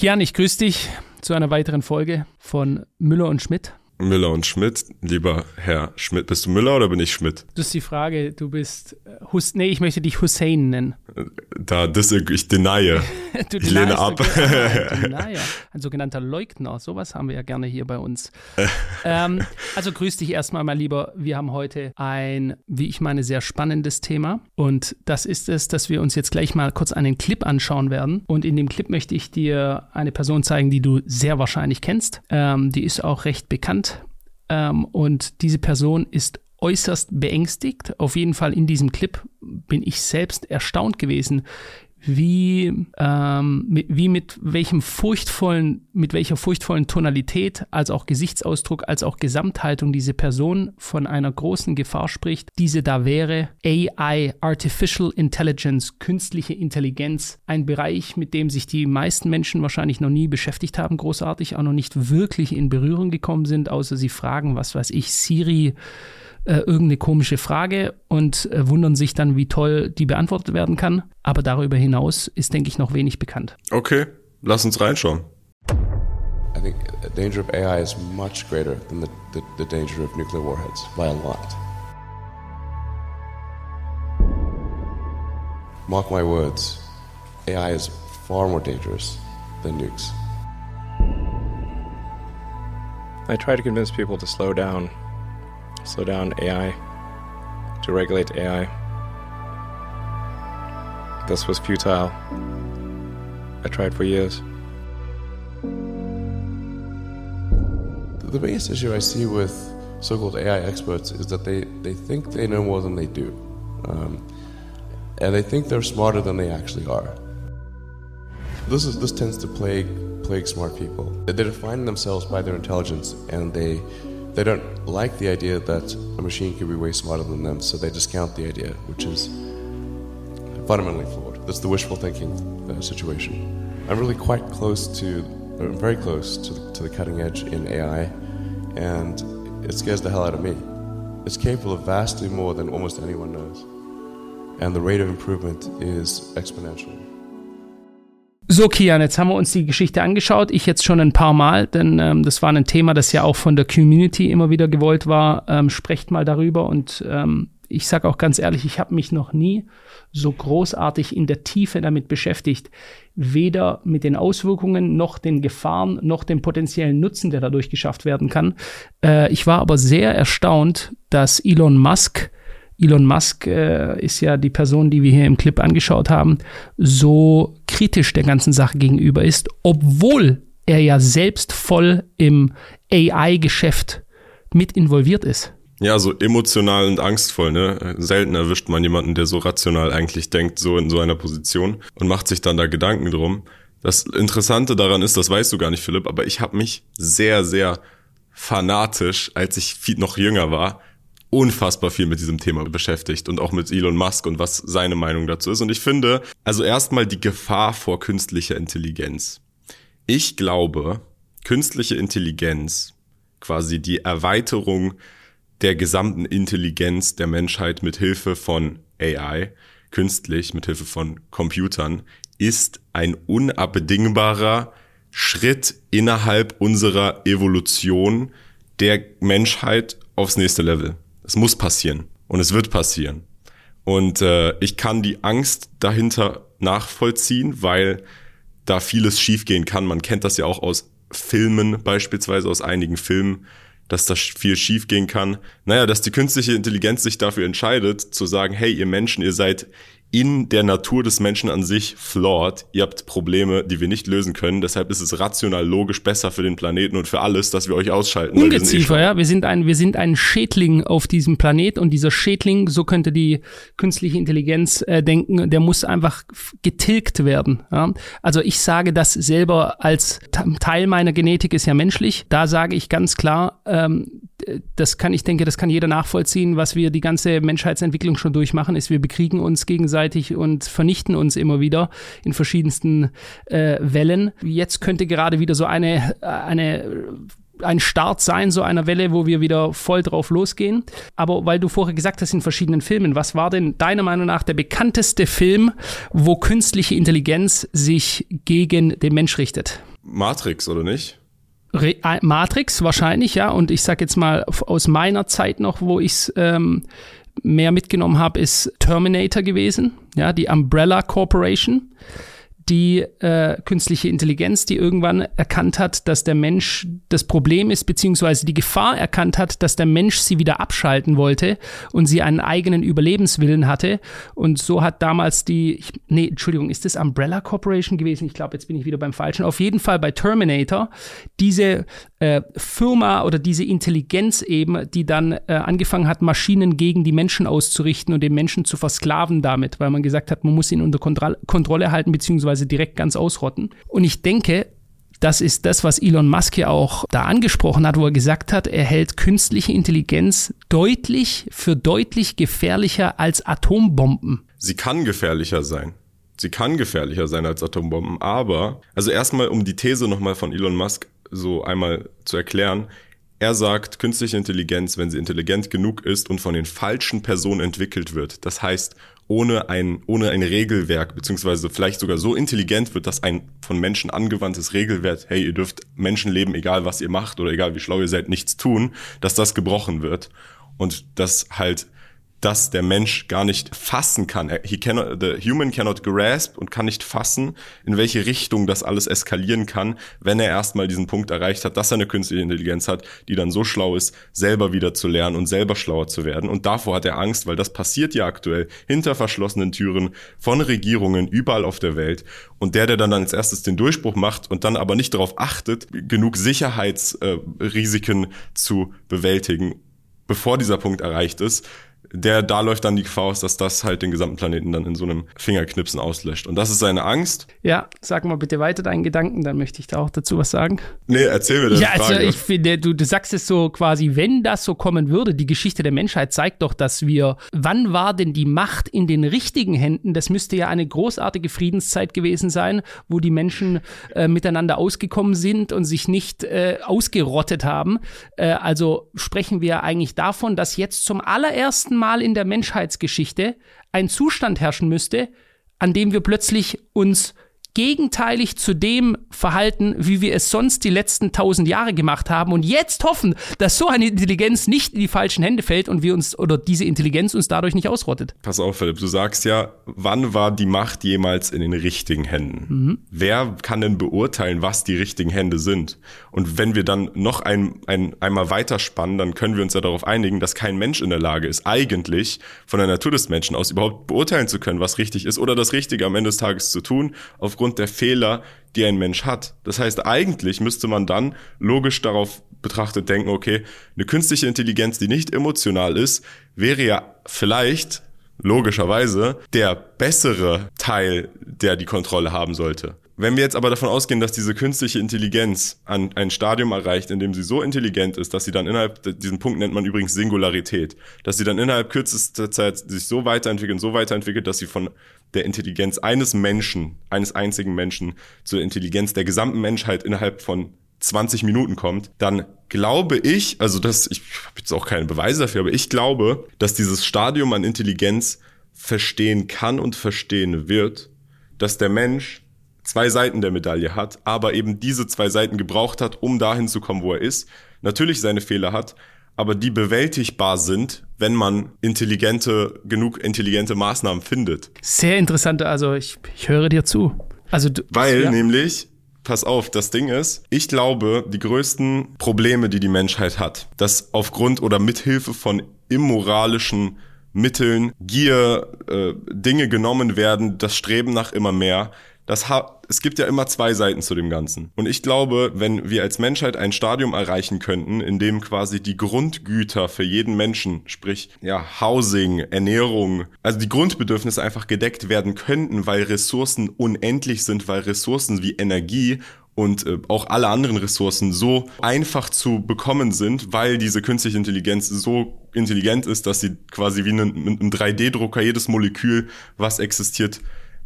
Kian, ich grüße dich zu einer weiteren Folge von Müller und Schmidt. Müller und Schmidt. Lieber Herr Schmidt, bist du Müller oder bin ich Schmidt? Das ist die Frage. Du bist äh, Hus nee, ich möchte dich Hussein nennen. Da das ich denie. du ich lehne ab. Ah, Ein sogenannter Leugner. Sowas haben wir ja gerne hier bei uns. ähm, also grüß dich erstmal, mein Lieber. Wir haben heute ein, wie ich meine, sehr spannendes Thema. Und das ist es, dass wir uns jetzt gleich mal kurz einen Clip anschauen werden. Und in dem Clip möchte ich dir eine Person zeigen, die du sehr wahrscheinlich kennst. Ähm, die ist auch recht bekannt ähm, und diese Person ist äußerst beängstigt. Auf jeden Fall in diesem Clip bin ich selbst erstaunt gewesen, wie, ähm, mit, wie mit welchem furchtvollen, mit welcher furchtvollen Tonalität, als auch Gesichtsausdruck, als auch Gesamthaltung diese Person von einer großen Gefahr spricht. Diese da wäre AI, Artificial Intelligence, künstliche Intelligenz, ein Bereich, mit dem sich die meisten Menschen wahrscheinlich noch nie beschäftigt haben, großartig, auch noch nicht wirklich in Berührung gekommen sind, außer sie fragen, was weiß ich, Siri, äh, irgendeine komische Frage und äh, wundern sich dann, wie toll die beantwortet werden kann. Aber darüber hinaus ist, denke ich, noch wenig bekannt. Okay, lass uns reinschauen. I think the danger of AI is much greater than the, the, the danger of nuclear warheads by a lot. Mark my words, AI is far more dangerous than nukes. I try to convince people to slow down slow down AI, to regulate AI. This was futile. I tried for years. The biggest issue I see with so called AI experts is that they, they think they know more than they do. Um, and they think they're smarter than they actually are. This, is, this tends to plague, plague smart people. They define themselves by their intelligence and they they don't like the idea that a machine could be way smarter than them, so they discount the idea, which is fundamentally flawed. That's the wishful thinking uh, situation. I'm really quite close to, or very close to the, to the cutting edge in AI, and it scares the hell out of me. It's capable of vastly more than almost anyone knows, and the rate of improvement is exponential. So, Kian, jetzt haben wir uns die Geschichte angeschaut. Ich jetzt schon ein paar Mal, denn ähm, das war ein Thema, das ja auch von der Community immer wieder gewollt war. Ähm, sprecht mal darüber und ähm, ich sage auch ganz ehrlich, ich habe mich noch nie so großartig in der Tiefe damit beschäftigt. Weder mit den Auswirkungen noch den Gefahren noch dem potenziellen Nutzen, der dadurch geschafft werden kann. Äh, ich war aber sehr erstaunt, dass Elon Musk Elon Musk äh, ist ja die Person, die wir hier im Clip angeschaut haben, so kritisch der ganzen Sache gegenüber ist, obwohl er ja selbst voll im AI-Geschäft mit involviert ist. Ja, so emotional und angstvoll, ne? Selten erwischt man jemanden, der so rational eigentlich denkt, so in so einer Position und macht sich dann da Gedanken drum. Das Interessante daran ist, das weißt du gar nicht, Philipp, aber ich habe mich sehr, sehr fanatisch, als ich noch jünger war, unfassbar viel mit diesem Thema beschäftigt und auch mit Elon Musk und was seine Meinung dazu ist. Und ich finde, also erstmal die Gefahr vor künstlicher Intelligenz. Ich glaube, künstliche Intelligenz, quasi die Erweiterung der gesamten Intelligenz der Menschheit mit Hilfe von AI, künstlich, mit Hilfe von Computern, ist ein unabdingbarer Schritt innerhalb unserer Evolution der Menschheit aufs nächste Level. Es muss passieren und es wird passieren. Und äh, ich kann die Angst dahinter nachvollziehen, weil da vieles schiefgehen kann. Man kennt das ja auch aus Filmen, beispielsweise aus einigen Filmen, dass da viel schiefgehen kann. Naja, dass die künstliche Intelligenz sich dafür entscheidet, zu sagen, hey, ihr Menschen, ihr seid in der Natur des Menschen an sich flawed. Ihr habt Probleme, die wir nicht lösen können. Deshalb ist es rational logisch besser für den Planeten und für alles, dass wir euch ausschalten. Ungeziefer, eh ja. Wir sind ein, wir sind ein Schädling auf diesem Planet und dieser Schädling, so könnte die künstliche Intelligenz äh, denken, der muss einfach getilgt werden. Ja? Also ich sage das selber als Teil meiner Genetik ist ja menschlich. Da sage ich ganz klar, ähm, das kann, ich denke, das kann jeder nachvollziehen, was wir die ganze Menschheitsentwicklung schon durchmachen, ist, wir bekriegen uns gegenseitig und vernichten uns immer wieder in verschiedensten äh, Wellen. Jetzt könnte gerade wieder so eine, eine ein Start sein, so einer Welle, wo wir wieder voll drauf losgehen. Aber weil du vorher gesagt hast, in verschiedenen Filmen, was war denn deiner Meinung nach der bekannteste Film, wo künstliche Intelligenz sich gegen den Mensch richtet? Matrix, oder nicht? Re Matrix wahrscheinlich, ja. Und ich sage jetzt mal aus meiner Zeit noch, wo ich es ähm, mehr mitgenommen habe, ist Terminator gewesen, ja, die Umbrella Corporation die äh, künstliche Intelligenz, die irgendwann erkannt hat, dass der Mensch das Problem ist, beziehungsweise die Gefahr erkannt hat, dass der Mensch sie wieder abschalten wollte und sie einen eigenen Überlebenswillen hatte. Und so hat damals die, ich, nee, Entschuldigung, ist das Umbrella Corporation gewesen? Ich glaube, jetzt bin ich wieder beim Falschen. Auf jeden Fall bei Terminator diese äh, Firma oder diese Intelligenz eben, die dann äh, angefangen hat, Maschinen gegen die Menschen auszurichten und den Menschen zu versklaven damit, weil man gesagt hat, man muss ihn unter Kontro Kontrolle halten, beziehungsweise direkt ganz ausrotten. Und ich denke, das ist das, was Elon Musk ja auch da angesprochen hat, wo er gesagt hat, er hält künstliche Intelligenz deutlich für deutlich gefährlicher als Atombomben. Sie kann gefährlicher sein. Sie kann gefährlicher sein als Atombomben, aber, also erstmal um die These nochmal von Elon Musk so einmal zu erklären. Er sagt, künstliche Intelligenz, wenn sie intelligent genug ist und von den falschen Personen entwickelt wird, das heißt, ohne ein, ohne ein Regelwerk, beziehungsweise vielleicht sogar so intelligent wird, dass ein von Menschen angewandtes Regelwerk, hey, ihr dürft Menschenleben, egal was ihr macht oder egal wie schlau ihr seid, nichts tun, dass das gebrochen wird. Und das halt dass der Mensch gar nicht fassen kann. He cannot, the human cannot grasp und kann nicht fassen, in welche Richtung das alles eskalieren kann, wenn er erstmal diesen Punkt erreicht hat, dass er eine künstliche Intelligenz hat, die dann so schlau ist, selber wieder zu lernen und selber schlauer zu werden. Und davor hat er Angst, weil das passiert ja aktuell hinter verschlossenen Türen von Regierungen überall auf der Welt. Und der, der dann als erstes den Durchbruch macht und dann aber nicht darauf achtet, genug Sicherheitsrisiken zu bewältigen, bevor dieser Punkt erreicht ist, der, da läuft dann die Gefahr aus, dass das halt den gesamten Planeten dann in so einem Fingerknipsen auslöscht. Und das ist seine Angst. Ja, sag mal bitte weiter deinen Gedanken, dann möchte ich da auch dazu was sagen. Nee, erzähl mir das. Ja, also ich finde, du, du sagst es so quasi, wenn das so kommen würde, die Geschichte der Menschheit zeigt doch, dass wir, wann war denn die Macht in den richtigen Händen? Das müsste ja eine großartige Friedenszeit gewesen sein, wo die Menschen äh, miteinander ausgekommen sind und sich nicht äh, ausgerottet haben. Äh, also sprechen wir eigentlich davon, dass jetzt zum allerersten Mal in der Menschheitsgeschichte ein Zustand herrschen müsste, an dem wir plötzlich uns gegenteilig zu dem verhalten, wie wir es sonst die letzten tausend Jahre gemacht haben und jetzt hoffen, dass so eine Intelligenz nicht in die falschen Hände fällt und wir uns oder diese Intelligenz uns dadurch nicht ausrottet. Pass auf, Philipp, du sagst ja, wann war die Macht jemals in den richtigen Händen? Mhm. Wer kann denn beurteilen, was die richtigen Hände sind? Und wenn wir dann noch ein, ein, einmal weiterspannen, dann können wir uns ja darauf einigen, dass kein Mensch in der Lage ist, eigentlich von der Natur des Menschen aus überhaupt beurteilen zu können, was richtig ist oder das Richtige am Ende des Tages zu tun, auf aufgrund der Fehler, die ein Mensch hat. Das heißt, eigentlich müsste man dann logisch darauf betrachtet denken, okay, eine künstliche Intelligenz, die nicht emotional ist, wäre ja vielleicht logischerweise der bessere Teil, der die Kontrolle haben sollte. Wenn wir jetzt aber davon ausgehen, dass diese künstliche Intelligenz an ein Stadium erreicht, in dem sie so intelligent ist, dass sie dann innerhalb, diesen Punkt nennt man übrigens Singularität, dass sie dann innerhalb kürzester Zeit sich so weiterentwickelt, so weiterentwickelt, dass sie von der Intelligenz eines Menschen, eines einzigen Menschen zur Intelligenz der gesamten Menschheit innerhalb von 20 Minuten kommt, dann glaube ich, also das, ich habe jetzt auch keine Beweise dafür, aber ich glaube, dass dieses Stadium an Intelligenz verstehen kann und verstehen wird, dass der Mensch zwei Seiten der Medaille hat, aber eben diese zwei Seiten gebraucht hat, um dahin zu kommen, wo er ist. Natürlich seine Fehler hat, aber die bewältigbar sind, wenn man intelligente, genug intelligente Maßnahmen findet. Sehr interessant, also ich, ich höre dir zu. Also du, Weil ja. nämlich, pass auf, das Ding ist, ich glaube, die größten Probleme, die die Menschheit hat, dass aufgrund oder mithilfe von immoralischen Mitteln, Gier, äh, Dinge genommen werden, das Streben nach immer mehr, das ha es gibt ja immer zwei Seiten zu dem Ganzen. Und ich glaube, wenn wir als Menschheit ein Stadium erreichen könnten, in dem quasi die Grundgüter für jeden Menschen, sprich ja Housing, Ernährung, also die Grundbedürfnisse einfach gedeckt werden könnten, weil Ressourcen unendlich sind, weil Ressourcen wie Energie und äh, auch alle anderen Ressourcen so einfach zu bekommen sind, weil diese künstliche Intelligenz so intelligent ist, dass sie quasi wie ein, ein 3D-Drucker jedes Molekül, was existiert,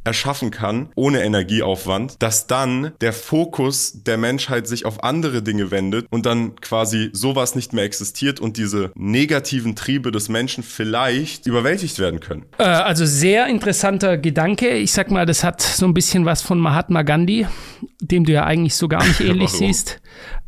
erschaffen kann, ohne Energieaufwand, dass dann der Fokus der Menschheit sich auf andere Dinge wendet und dann quasi sowas nicht mehr existiert und diese negativen Triebe des Menschen vielleicht überwältigt werden können. Äh, also sehr interessanter Gedanke. Ich sag mal, das hat so ein bisschen was von Mahatma Gandhi, dem du ja eigentlich so gar nicht ähnlich siehst.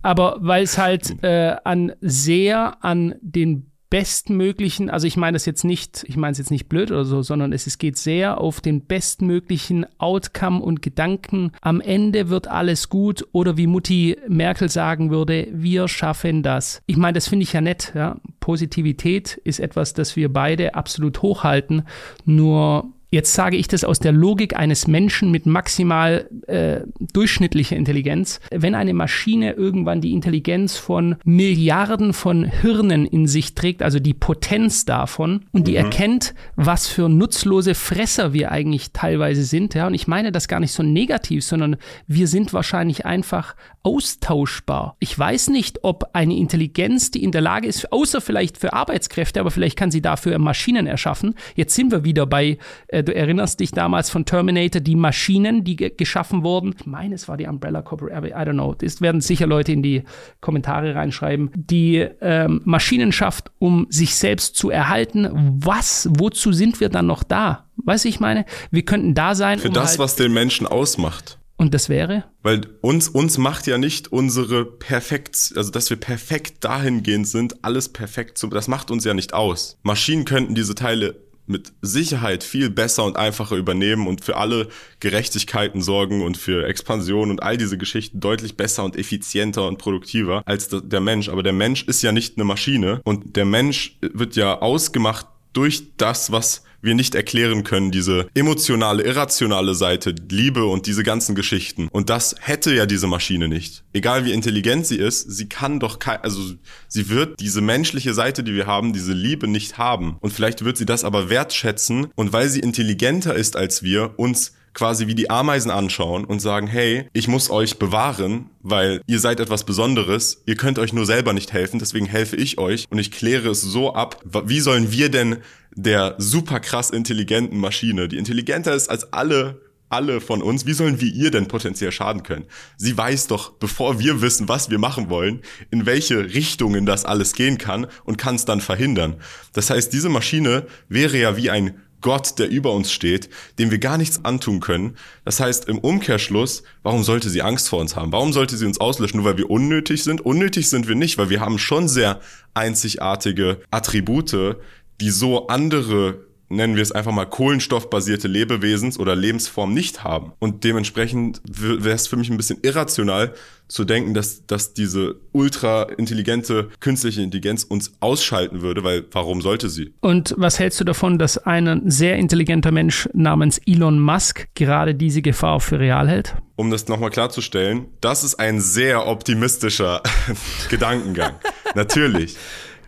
Aber weil es halt äh, an sehr an den bestmöglichen, also ich meine das jetzt nicht, ich meine es jetzt nicht blöd oder so, sondern es, es geht sehr auf den bestmöglichen Outcome und Gedanken. Am Ende wird alles gut oder wie Mutti Merkel sagen würde, wir schaffen das. Ich meine, das finde ich ja nett. Ja? Positivität ist etwas, das wir beide absolut hochhalten. Nur Jetzt sage ich das aus der Logik eines Menschen mit maximal äh, durchschnittlicher Intelligenz. Wenn eine Maschine irgendwann die Intelligenz von Milliarden von Hirnen in sich trägt, also die Potenz davon, und die mhm. erkennt, was für nutzlose Fresser wir eigentlich teilweise sind, ja, und ich meine das gar nicht so negativ, sondern wir sind wahrscheinlich einfach austauschbar. Ich weiß nicht, ob eine Intelligenz, die in der Lage ist, außer vielleicht für Arbeitskräfte, aber vielleicht kann sie dafür Maschinen erschaffen. Jetzt sind wir wieder bei, äh, du erinnerst dich damals von Terminator, die Maschinen, die geschaffen wurden. Ich meine, es war die Umbrella Corporation, I don't know. Das werden sicher Leute in die Kommentare reinschreiben. Die ähm, Maschinen schafft, um sich selbst zu erhalten. Was, wozu sind wir dann noch da? Weißt du, ich meine, wir könnten da sein. Für um das, halt was den Menschen ausmacht. Und das wäre? Weil uns, uns macht ja nicht unsere perfekt, also dass wir perfekt dahingehend sind, alles perfekt zu, das macht uns ja nicht aus. Maschinen könnten diese Teile mit Sicherheit viel besser und einfacher übernehmen und für alle Gerechtigkeiten sorgen und für Expansion und all diese Geschichten deutlich besser und effizienter und produktiver als der Mensch. Aber der Mensch ist ja nicht eine Maschine und der Mensch wird ja ausgemacht durch das, was wir nicht erklären können, diese emotionale, irrationale Seite, Liebe und diese ganzen Geschichten. Und das hätte ja diese Maschine nicht. Egal wie intelligent sie ist, sie kann doch kein, also sie wird diese menschliche Seite, die wir haben, diese Liebe nicht haben. Und vielleicht wird sie das aber wertschätzen und weil sie intelligenter ist als wir, uns quasi wie die Ameisen anschauen und sagen, hey, ich muss euch bewahren, weil ihr seid etwas Besonderes, ihr könnt euch nur selber nicht helfen, deswegen helfe ich euch und ich kläre es so ab, wie sollen wir denn der super krass intelligenten Maschine, die intelligenter ist als alle alle von uns, wie sollen wir ihr denn potenziell schaden können? Sie weiß doch, bevor wir wissen, was wir machen wollen, in welche Richtungen das alles gehen kann und kann es dann verhindern. Das heißt, diese Maschine wäre ja wie ein Gott, der über uns steht, dem wir gar nichts antun können. Das heißt, im Umkehrschluss, warum sollte sie Angst vor uns haben? Warum sollte sie uns auslöschen, nur weil wir unnötig sind? Unnötig sind wir nicht, weil wir haben schon sehr einzigartige Attribute, die so andere nennen wir es einfach mal kohlenstoffbasierte Lebewesens oder Lebensform nicht haben. Und dementsprechend wäre es für mich ein bisschen irrational zu denken, dass, dass diese ultra intelligente künstliche Intelligenz uns ausschalten würde, weil warum sollte sie? Und was hältst du davon, dass ein sehr intelligenter Mensch namens Elon Musk gerade diese Gefahr für real hält? Um das nochmal klarzustellen, das ist ein sehr optimistischer Gedankengang. Natürlich.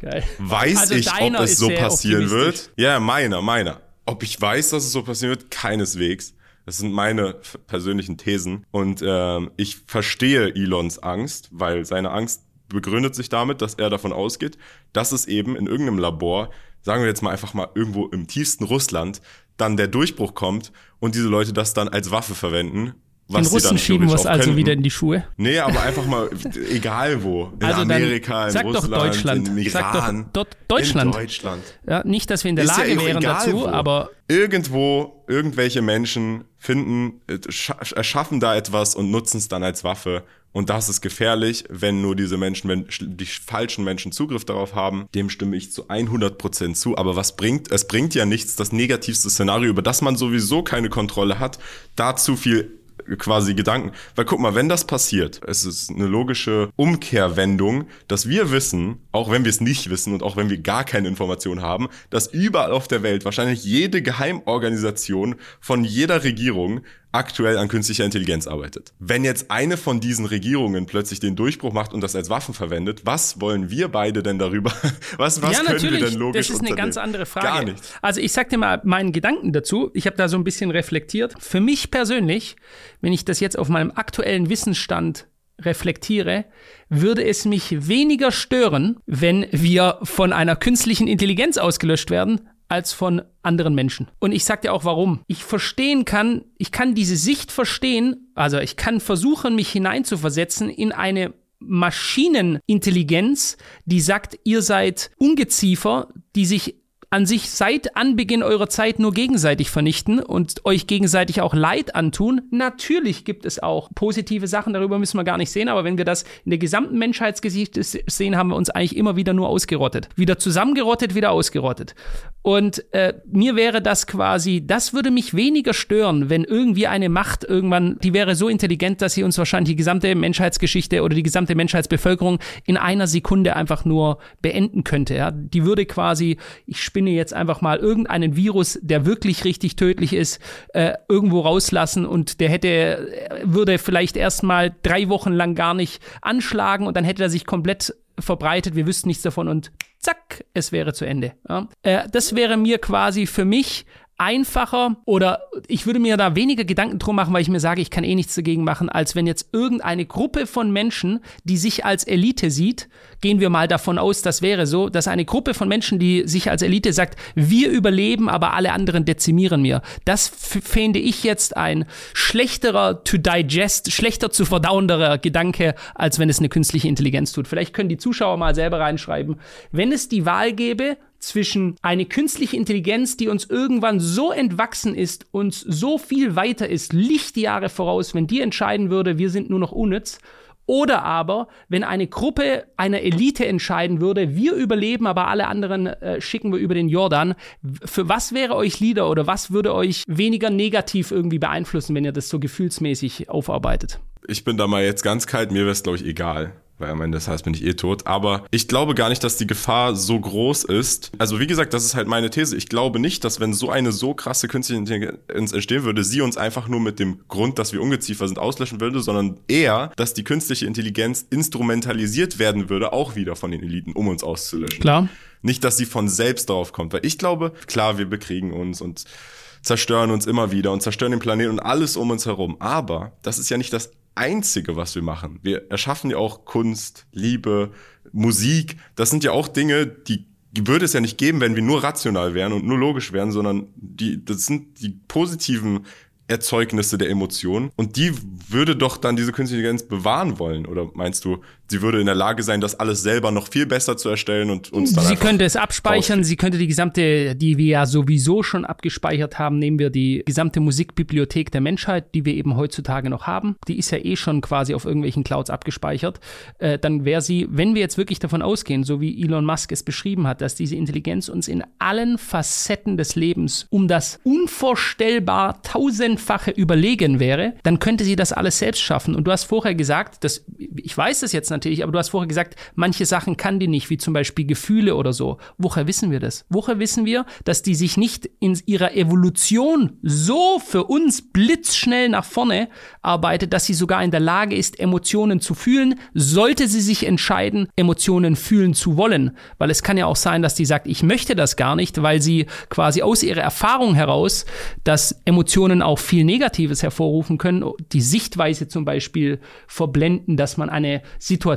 Geil. Weiß also ich, ob es so passieren wird? Ja, meiner, meiner. Ob ich weiß, dass es so passieren wird? Keineswegs. Das sind meine persönlichen Thesen. Und ähm, ich verstehe Elons Angst, weil seine Angst begründet sich damit, dass er davon ausgeht, dass es eben in irgendeinem Labor, sagen wir jetzt mal einfach mal irgendwo im tiefsten Russland, dann der Durchbruch kommt und diese Leute das dann als Waffe verwenden Den Russen schieben wir es also wieder in die Schuhe. Nee, aber einfach mal, egal wo. In also Amerika, in sag Russland, doch Deutschland. in Iran. Sag doch Deutschland. In Deutschland. Ja, nicht, dass wir in der Lage ja wären dazu, wo. aber. Irgendwo, irgendwelche Menschen finden, äh, erschaffen da etwas und nutzen es dann als Waffe. Und das ist gefährlich, wenn nur diese Menschen, wenn die falschen Menschen Zugriff darauf haben. Dem stimme ich zu 100 Prozent zu. Aber was bringt, es bringt ja nichts, das negativste Szenario, über das man sowieso keine Kontrolle hat, da zu viel quasi Gedanken. Weil guck mal, wenn das passiert, es ist eine logische Umkehrwendung, dass wir wissen, auch wenn wir es nicht wissen und auch wenn wir gar keine Information haben, dass überall auf der Welt wahrscheinlich jede Geheimorganisation von jeder Regierung aktuell an künstlicher Intelligenz arbeitet. Wenn jetzt eine von diesen Regierungen plötzlich den Durchbruch macht und das als Waffen verwendet, was wollen wir beide denn darüber? Was, was ja, können wir denn logisch Das ist eine ganz andere Frage. Gar nicht. Also ich sag dir mal meinen Gedanken dazu. Ich habe da so ein bisschen reflektiert. Für mich persönlich, wenn ich das jetzt auf meinem aktuellen Wissensstand reflektiere, würde es mich weniger stören, wenn wir von einer künstlichen Intelligenz ausgelöscht werden, als von anderen Menschen. Und ich sag dir auch warum. Ich verstehen kann, ich kann diese Sicht verstehen, also ich kann versuchen, mich hineinzuversetzen in eine Maschinenintelligenz, die sagt, ihr seid Ungeziefer, die sich an sich seit Anbeginn eurer Zeit nur gegenseitig vernichten und euch gegenseitig auch Leid antun. Natürlich gibt es auch positive Sachen, darüber müssen wir gar nicht sehen, aber wenn wir das in der gesamten Menschheitsgeschichte sehen, haben wir uns eigentlich immer wieder nur ausgerottet. Wieder zusammengerottet, wieder ausgerottet. Und äh, mir wäre das quasi, das würde mich weniger stören, wenn irgendwie eine Macht irgendwann, die wäre so intelligent, dass sie uns wahrscheinlich die gesamte Menschheitsgeschichte oder die gesamte Menschheitsbevölkerung in einer Sekunde einfach nur beenden könnte. Ja? Die würde quasi, ich spinne jetzt einfach mal irgendeinen Virus, der wirklich richtig tödlich ist, äh, irgendwo rauslassen und der hätte, äh, würde vielleicht erstmal drei Wochen lang gar nicht anschlagen und dann hätte er sich komplett verbreitet, wir wüssten nichts davon und zack, es wäre zu Ende. Ja. Äh, das wäre mir quasi für mich einfacher oder ich würde mir da weniger Gedanken drum machen, weil ich mir sage, ich kann eh nichts dagegen machen, als wenn jetzt irgendeine Gruppe von Menschen, die sich als Elite sieht, gehen wir mal davon aus, das wäre so, dass eine Gruppe von Menschen, die sich als Elite sagt, wir überleben, aber alle anderen dezimieren mir. Das fände ich jetzt ein schlechterer to digest, schlechter zu verdauenderer Gedanke, als wenn es eine künstliche Intelligenz tut. Vielleicht können die Zuschauer mal selber reinschreiben, wenn es die Wahl gäbe, zwischen eine künstliche Intelligenz, die uns irgendwann so entwachsen ist, uns so viel weiter ist, Lichtjahre voraus, wenn die entscheiden würde, wir sind nur noch unnütz, oder aber, wenn eine Gruppe einer Elite entscheiden würde, wir überleben, aber alle anderen äh, schicken wir über den Jordan. Für was wäre euch Lieder oder was würde euch weniger negativ irgendwie beeinflussen, wenn ihr das so gefühlsmäßig aufarbeitet? Ich bin da mal jetzt ganz kalt, mir wäre es, glaube ich, egal weil am Ende des Tages bin ich eh tot. Aber ich glaube gar nicht, dass die Gefahr so groß ist. Also wie gesagt, das ist halt meine These. Ich glaube nicht, dass wenn so eine so krasse künstliche Intelligenz entstehen würde, sie uns einfach nur mit dem Grund, dass wir Ungeziefer sind, auslöschen würde, sondern eher, dass die künstliche Intelligenz instrumentalisiert werden würde, auch wieder von den Eliten, um uns auszulöschen. Klar. Nicht, dass sie von selbst darauf kommt. Weil ich glaube, klar, wir bekriegen uns und zerstören uns immer wieder und zerstören den Planeten und alles um uns herum. Aber das ist ja nicht das Einzige, was wir machen. Wir erschaffen ja auch Kunst, Liebe, Musik. Das sind ja auch Dinge, die würde es ja nicht geben, wenn wir nur rational wären und nur logisch wären, sondern die, das sind die positiven Erzeugnisse der Emotionen. Und die würde doch dann diese künstliche Intelligenz bewahren wollen. Oder meinst du, sie würde in der Lage sein, das alles selber noch viel besser zu erstellen und uns dann Sie könnte es abspeichern, sie könnte die gesamte, die wir ja sowieso schon abgespeichert haben, nehmen wir die gesamte Musikbibliothek der Menschheit, die wir eben heutzutage noch haben. Die ist ja eh schon quasi auf irgendwelchen Clouds abgespeichert. Äh, dann wäre sie, wenn wir jetzt wirklich davon ausgehen, so wie Elon Musk es beschrieben hat, dass diese Intelligenz uns in allen Facetten des Lebens um das unvorstellbar tausend tausendfache überlegen wäre, dann könnte sie das alles selbst schaffen. Und du hast vorher gesagt, dass, ich weiß das jetzt natürlich, aber du hast vorher gesagt, manche Sachen kann die nicht, wie zum Beispiel Gefühle oder so. Woher wissen wir das? Woher wissen wir, dass die sich nicht in ihrer Evolution so für uns blitzschnell nach vorne arbeitet, dass sie sogar in der Lage ist, Emotionen zu fühlen, sollte sie sich entscheiden, Emotionen fühlen zu wollen. Weil es kann ja auch sein, dass die sagt, ich möchte das gar nicht, weil sie quasi aus ihrer Erfahrung heraus, dass Emotionen auch viel Negatives hervorrufen können. Die Sichtweise zum Beispiel verblenden, dass man eine Situation,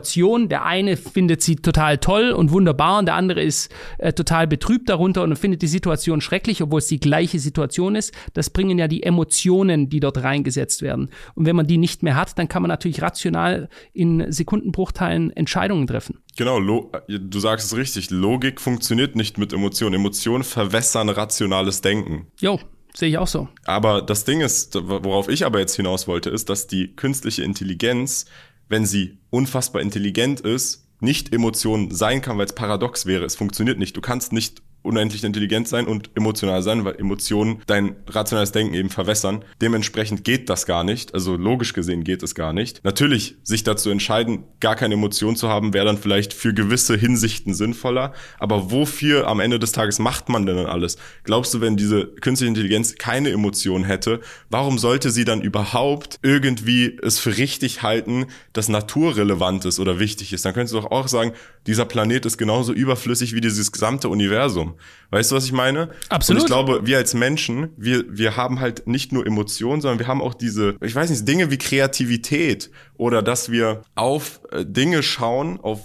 der eine findet sie total toll und wunderbar und der andere ist äh, total betrübt darunter und findet die Situation schrecklich, obwohl es die gleiche Situation ist. Das bringen ja die Emotionen, die dort reingesetzt werden. Und wenn man die nicht mehr hat, dann kann man natürlich rational in Sekundenbruchteilen Entscheidungen treffen. Genau, du sagst es richtig. Logik funktioniert nicht mit Emotionen. Emotionen verwässern rationales Denken. Jo, Sehe ich auch so. Aber das Ding ist, worauf ich aber jetzt hinaus wollte, ist, dass die künstliche Intelligenz, wenn sie unfassbar intelligent ist, nicht Emotionen sein kann, weil es paradox wäre. Es funktioniert nicht. Du kannst nicht unendlich intelligent sein und emotional sein, weil Emotionen dein rationales Denken eben verwässern. Dementsprechend geht das gar nicht. Also logisch gesehen geht es gar nicht. Natürlich, sich dazu entscheiden, gar keine Emotion zu haben, wäre dann vielleicht für gewisse Hinsichten sinnvoller. Aber wofür am Ende des Tages macht man denn dann alles? Glaubst du, wenn diese künstliche Intelligenz keine Emotion hätte, warum sollte sie dann überhaupt irgendwie es für richtig halten, dass naturrelevant ist oder wichtig ist? Dann könntest du doch auch sagen, dieser Planet ist genauso überflüssig wie dieses gesamte Universum. Weißt du, was ich meine? Absolut. Und ich glaube, wir als Menschen, wir, wir haben halt nicht nur Emotionen, sondern wir haben auch diese, ich weiß nicht, Dinge wie Kreativität oder dass wir auf äh, Dinge schauen, auf,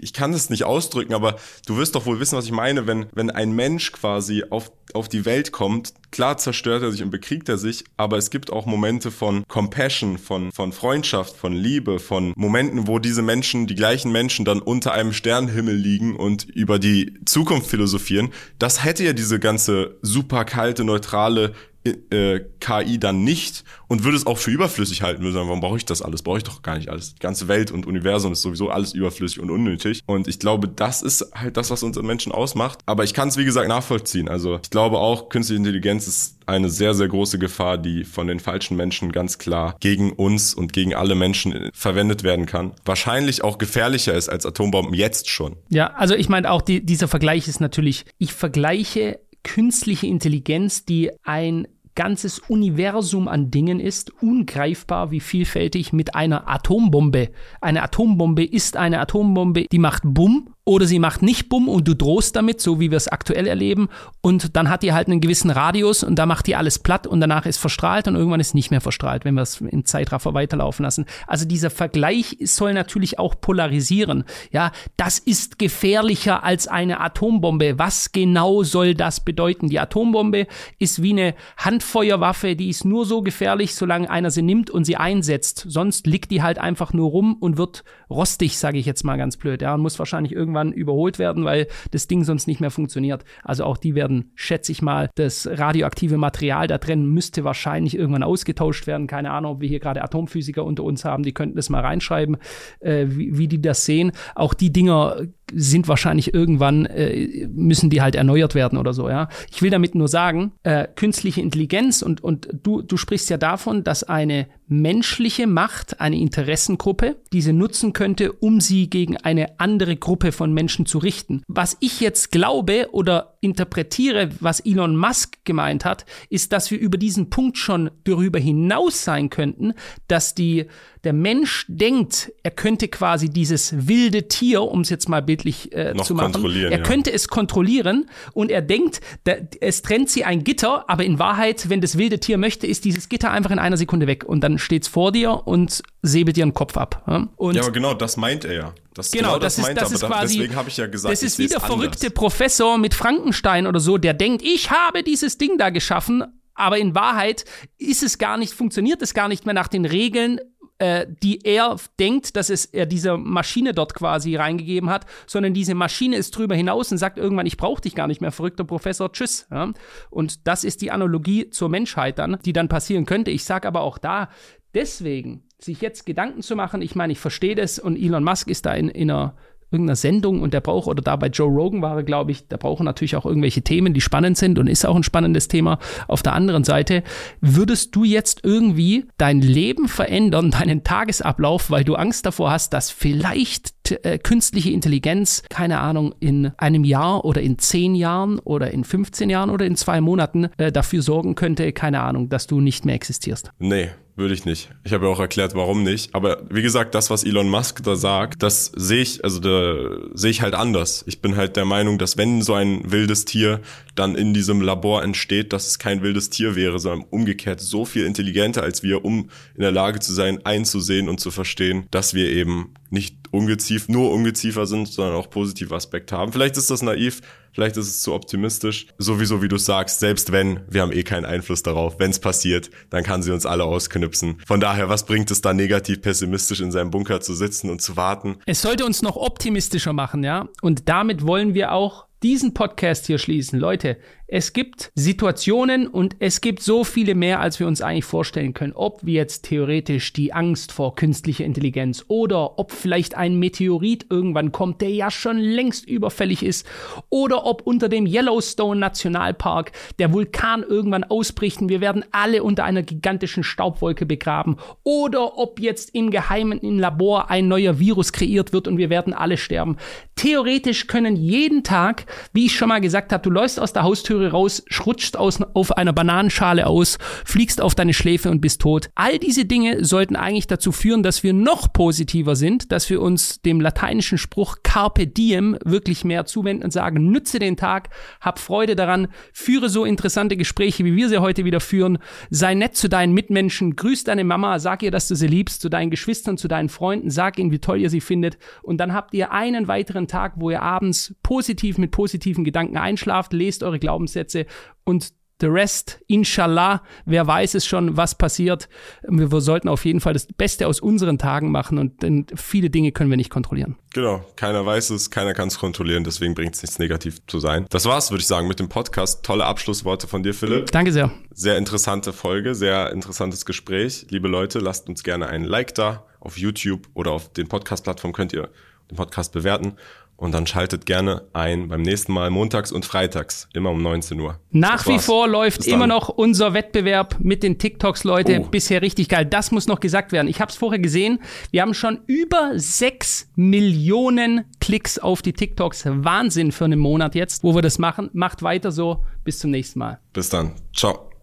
ich kann das nicht ausdrücken, aber du wirst doch wohl wissen, was ich meine, wenn, wenn ein Mensch quasi auf, auf die Welt kommt, klar zerstört er sich und bekriegt er sich, aber es gibt auch Momente von Compassion, von, von Freundschaft, von Liebe, von Momenten, wo diese Menschen, die gleichen Menschen dann unter einem Sternenhimmel liegen und über die Zukunft philosophieren, das hätte ja diese ganze super kalte, neutrale äh, KI dann nicht und würde es auch für überflüssig halten, würde sagen, warum brauche ich das alles? Brauche ich doch gar nicht alles. Die ganze Welt und Universum ist sowieso alles überflüssig und unnötig. Und ich glaube, das ist halt das, was uns Menschen ausmacht. Aber ich kann es, wie gesagt, nachvollziehen. Also ich glaube auch, künstliche Intelligenz ist eine sehr, sehr große Gefahr, die von den falschen Menschen ganz klar gegen uns und gegen alle Menschen äh, verwendet werden kann. Wahrscheinlich auch gefährlicher ist als Atombomben jetzt schon. Ja, also ich meine auch, die, dieser Vergleich ist natürlich, ich vergleiche künstliche Intelligenz, die ein ganzes Universum an Dingen ist, ungreifbar wie vielfältig mit einer Atombombe. Eine Atombombe ist eine Atombombe, die macht Bumm oder sie macht nicht Bumm und du drohst damit, so wie wir es aktuell erleben. Und dann hat die halt einen gewissen Radius und da macht die alles platt und danach ist verstrahlt und irgendwann ist nicht mehr verstrahlt, wenn wir es im Zeitraffer weiterlaufen lassen. Also dieser Vergleich soll natürlich auch polarisieren. Ja, das ist gefährlicher als eine Atombombe. Was genau soll das bedeuten? Die Atombombe ist wie eine Handfeuerwaffe, die ist nur so gefährlich, solange einer sie nimmt und sie einsetzt. Sonst liegt die halt einfach nur rum und wird rostig, sage ich jetzt mal ganz blöd. Ja, und muss wahrscheinlich irgendwann überholt werden, weil das Ding sonst nicht mehr funktioniert. Also auch die werden, schätze ich mal, das radioaktive Material da drin müsste wahrscheinlich irgendwann ausgetauscht werden. Keine Ahnung, ob wir hier gerade Atomphysiker unter uns haben, die könnten das mal reinschreiben, äh, wie, wie die das sehen. Auch die Dinger sind wahrscheinlich irgendwann, äh, müssen die halt erneuert werden oder so, ja. Ich will damit nur sagen, äh, künstliche Intelligenz und, und du, du sprichst ja davon, dass eine menschliche Macht, eine Interessengruppe, diese nutzen könnte, um sie gegen eine andere Gruppe von Menschen zu richten. Was ich jetzt glaube oder interpretiere, was Elon Musk gemeint hat, ist, dass wir über diesen Punkt schon darüber hinaus sein könnten, dass die der Mensch denkt, er könnte quasi dieses wilde Tier, um es jetzt mal bildlich äh, zu machen, er ja. könnte es kontrollieren und er denkt, da, es trennt sie ein Gitter, aber in Wahrheit, wenn das wilde Tier möchte, ist dieses Gitter einfach in einer Sekunde weg und dann steht es vor dir und säbelt dir den Kopf ab. Ja? Ja, aber genau, das meint er ja. Das, genau, genau das, das, ist, das ist quasi. Deswegen habe ich ja gesagt, das ist wie der verrückte Professor mit Frankenstein oder so, der denkt, ich habe dieses Ding da geschaffen, aber in Wahrheit ist es gar nicht, funktioniert es gar nicht mehr nach den Regeln äh, die er denkt, dass es er dieser Maschine dort quasi reingegeben hat, sondern diese Maschine ist drüber hinaus und sagt irgendwann, ich brauche dich gar nicht mehr, verrückter Professor, tschüss. Ja? Und das ist die Analogie zur Menschheit dann, die dann passieren könnte. Ich sage aber auch da, deswegen sich jetzt Gedanken zu machen, ich meine, ich verstehe das und Elon Musk ist da in, in einer irgendeiner Sendung und der braucht, oder da bei Joe Rogan war er, glaube ich, der braucht natürlich auch irgendwelche Themen, die spannend sind und ist auch ein spannendes Thema. Auf der anderen Seite, würdest du jetzt irgendwie dein Leben verändern, deinen Tagesablauf, weil du Angst davor hast, dass vielleicht äh, künstliche Intelligenz, keine Ahnung, in einem Jahr oder in zehn Jahren oder in 15 Jahren oder in zwei Monaten äh, dafür sorgen könnte, keine Ahnung, dass du nicht mehr existierst? Nee, würde ich nicht. Ich habe ja auch erklärt, warum nicht. Aber wie gesagt, das, was Elon Musk da sagt, das sehe ich, also da sehe ich halt anders. Ich bin halt der Meinung, dass wenn so ein wildes Tier dann in diesem Labor entsteht, dass es kein wildes Tier wäre, sondern umgekehrt so viel intelligenter als wir, um in der Lage zu sein, einzusehen und zu verstehen, dass wir eben nicht Ungeziefer, nur Ungeziefer sind, sondern auch positive Aspekte haben. Vielleicht ist das naiv, vielleicht ist es zu optimistisch. Sowieso, wie du sagst, selbst wenn, wir haben eh keinen Einfluss darauf. Wenn es passiert, dann kann sie uns alle ausknipsen. Von daher, was bringt es da negativ pessimistisch in seinem Bunker zu sitzen und zu warten? Es sollte uns noch optimistischer machen, ja. Und damit wollen wir auch diesen Podcast hier schließen. Leute, es gibt Situationen und es gibt so viele mehr, als wir uns eigentlich vorstellen können. Ob wir jetzt theoretisch die Angst vor künstlicher Intelligenz oder ob vielleicht ein Meteorit irgendwann kommt, der ja schon längst überfällig ist, oder ob unter dem Yellowstone Nationalpark der Vulkan irgendwann ausbricht und wir werden alle unter einer gigantischen Staubwolke begraben, oder ob jetzt im Geheimen im Labor ein neuer Virus kreiert wird und wir werden alle sterben. Theoretisch können jeden Tag, wie ich schon mal gesagt habe, du läufst aus der Haustür Falltüre raus, rutscht aus, auf einer Bananenschale aus, fliegst auf deine Schläfe und bist tot. All diese Dinge sollten eigentlich dazu führen, dass wir noch positiver sind, dass wir uns dem lateinischen Spruch Carpe Diem wirklich mehr zuwenden und sagen, nütze den Tag, hab Freude daran, führe so interessante Gespräche, wie wir sie heute wieder führen, sei nett zu deinen Mitmenschen, grüß deine Mama, sag ihr, dass du sie liebst, zu deinen Geschwistern, zu deinen Freunden, sag ihnen, wie toll ihr sie findet und dann habt ihr einen weiteren Tag, wo ihr abends positiv mit positiven Gedanken einschlaft, lest eure Glaubenssätze und The rest, inshallah, wer weiß es schon, was passiert. Wir, wir sollten auf jeden Fall das Beste aus unseren Tagen machen und denn viele Dinge können wir nicht kontrollieren. Genau, keiner weiß es, keiner kann es kontrollieren, deswegen bringt es nichts negativ zu sein. Das war's, würde ich sagen, mit dem Podcast. Tolle Abschlussworte von dir, Philipp. Danke sehr. Sehr interessante Folge, sehr interessantes Gespräch. Liebe Leute, lasst uns gerne einen Like da auf YouTube oder auf den Podcast-Plattformen könnt ihr den Podcast bewerten. Und dann schaltet gerne ein beim nächsten Mal montags und freitags, immer um 19 Uhr. Nach wie vor läuft immer noch unser Wettbewerb mit den TikToks, Leute. Oh. Bisher richtig geil. Das muss noch gesagt werden. Ich habe es vorher gesehen. Wir haben schon über 6 Millionen Klicks auf die TikToks. Wahnsinn für einen Monat jetzt, wo wir das machen. Macht weiter so. Bis zum nächsten Mal. Bis dann. Ciao.